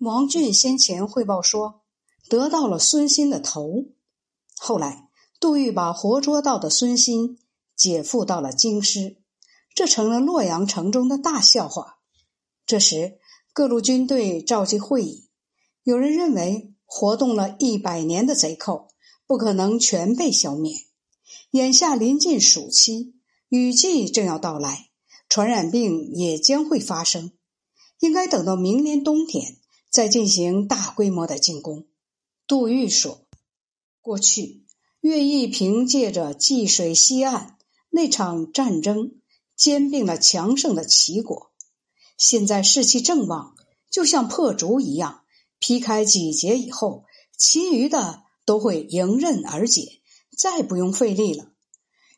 王俊先前汇报说，得到了孙欣的头。后来，杜预把活捉到的孙欣解缚到了京师，这成了洛阳城中的大笑话。这时，各路军队召集会议，有人认为，活动了一百年的贼寇不可能全被消灭。眼下临近暑期，雨季正要到来，传染病也将会发生，应该等到明年冬天。再进行大规模的进攻，杜预说：“过去乐毅凭借着济水西岸那场战争，兼并了强盛的齐国。现在士气正旺，就像破竹一样，劈开几节以后，其余的都会迎刃而解，再不用费力了。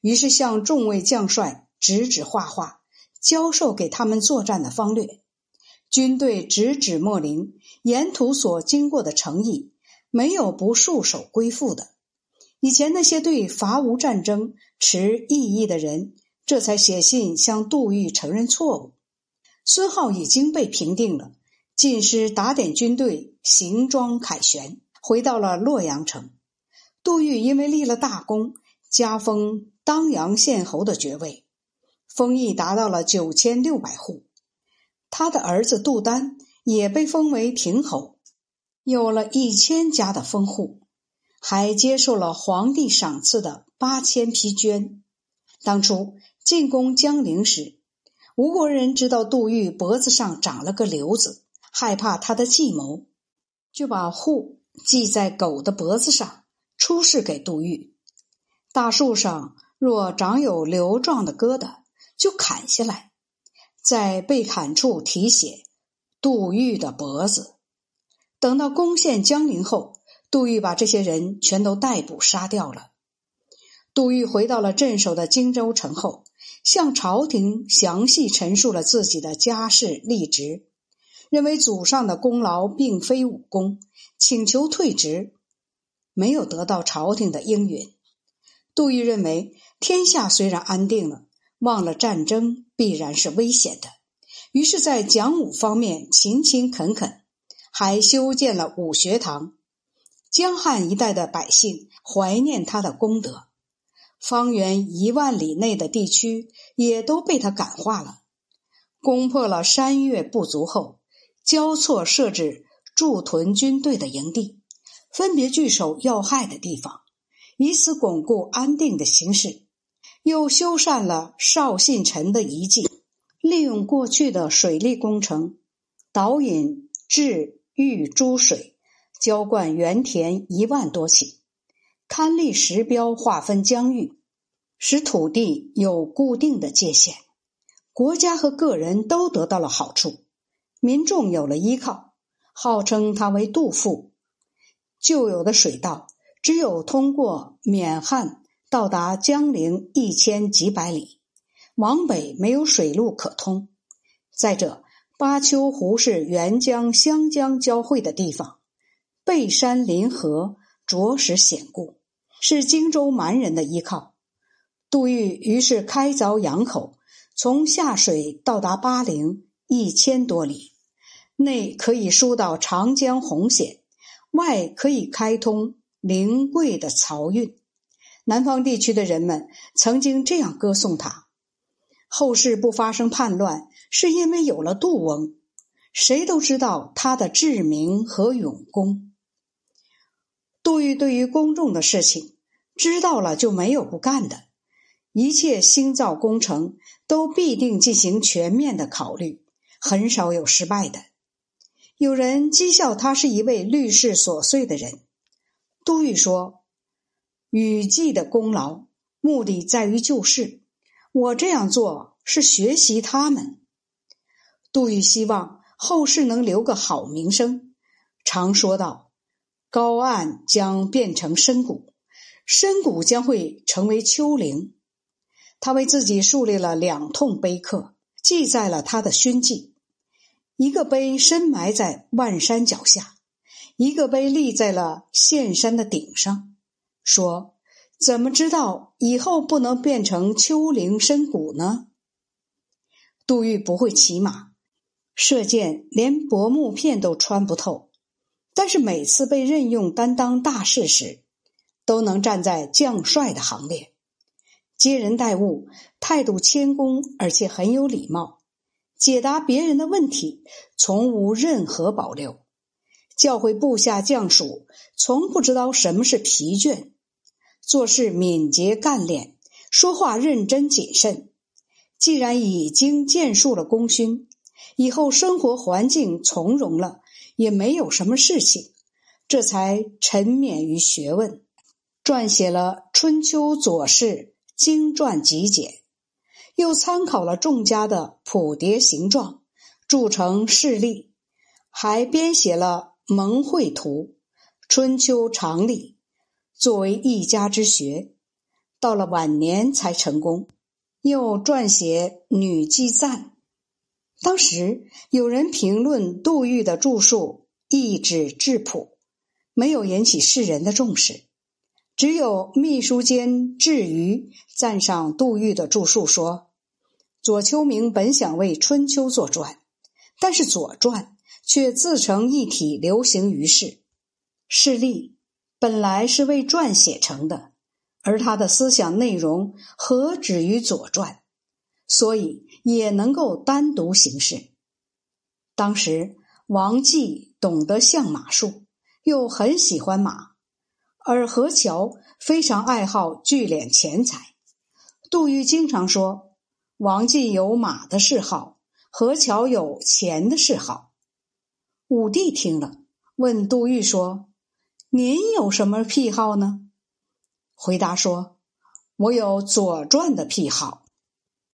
于是向众位将帅指指画画，教授给他们作战的方略。”军队直指莫陵，沿途所经过的城邑，没有不束手归附的。以前那些对伐吴战争持异议的人，这才写信向杜预承认错误。孙浩已经被平定了，进师打点军队，行装凯旋，回到了洛阳城。杜预因为立了大功，加封当阳县侯的爵位，封邑达到了九千六百户。他的儿子杜丹也被封为亭侯，有了一千家的封户，还接受了皇帝赏赐的八千匹绢。当初进攻江陵时，吴国人知道杜预脖子上长了个瘤子，害怕他的计谋，就把户系在狗的脖子上，出示给杜预。大树上若长有瘤状的疙瘩，就砍下来。在被砍处题写“杜预的脖子”。等到攻陷江陵后，杜预把这些人全都逮捕杀掉了。杜预回到了镇守的荆州城后，向朝廷详细陈述了自己的家世历职，认为祖上的功劳并非武功，请求退职，没有得到朝廷的应允。杜预认为，天下虽然安定了。忘了战争必然是危险的，于是，在讲武方面勤勤恳恳，还修建了武学堂。江汉一带的百姓怀念他的功德，方圆一万里内的地区也都被他感化了。攻破了山岳不足后，交错设置驻屯军队的营地，分别据守要害的地方，以此巩固安定的形势。又修缮了邵信臣的遗迹，利用过去的水利工程，导引治御诸水，浇灌原田一万多顷，勘立石标划分疆域，使土地有固定的界限，国家和个人都得到了好处，民众有了依靠，号称他为杜父。旧有的水道只有通过缅汉。到达江陵一千几百里，往北没有水路可通。再者，巴丘湖是沅江、湘江交汇的地方，背山临河，着实险固，是荆州蛮人的依靠。杜预于是开凿洋口，从下水到达巴陵一千多里，内可以疏导长江洪险，外可以开通灵贵的漕运。南方地区的人们曾经这样歌颂他：后世不发生叛乱，是因为有了杜翁。谁都知道他的智明和勇功。杜预对于公众的事情，知道了就没有不干的。一切兴造工程都必定进行全面的考虑，很少有失败的。有人讥笑他是一位律事琐碎的人。杜预说。禹季的功劳，目的在于救世。我这样做是学习他们。杜预希望后世能留个好名声，常说道：“高岸将变成深谷，深谷将会成为丘陵。”他为自己树立了两通碑刻，记载了他的勋绩。一个碑深埋在万山脚下，一个碑立在了县山的顶上。说：“怎么知道以后不能变成丘陵深谷呢？”杜预不会骑马，射箭连薄木片都穿不透，但是每次被任用担当大事时，都能站在将帅的行列，接人待物态度谦恭，而且很有礼貌，解答别人的问题从无任何保留，教诲部下将属从不知道什么是疲倦，做事敏捷干练，说话认真谨慎。既然已经建树了功勋。以后生活环境从容了，也没有什么事情，这才沉湎于学问，撰写了《春秋左氏经传集简》，又参考了众家的谱牒形状，铸成事例，还编写了《蒙会图》《春秋常例》，作为一家之学。到了晚年才成功，又撰写《女妓赞》。当时有人评论杜预的著述一纸质朴，没有引起世人的重视。只有秘书监智瑜赞赏杜预的著述说：“左丘明本想为《春秋》作传，但是《左传》却自成一体，流行于世。事例本来是为传写成的，而他的思想内容何止于《左传》。”所以也能够单独行事。当时王继懂得相马术，又很喜欢马，而何乔非常爱好聚敛钱财。杜预经常说：“王继有马的嗜好，何乔有钱的嗜好。”武帝听了，问杜预说：“您有什么癖好呢？”回答说：“我有《左传》的癖好。”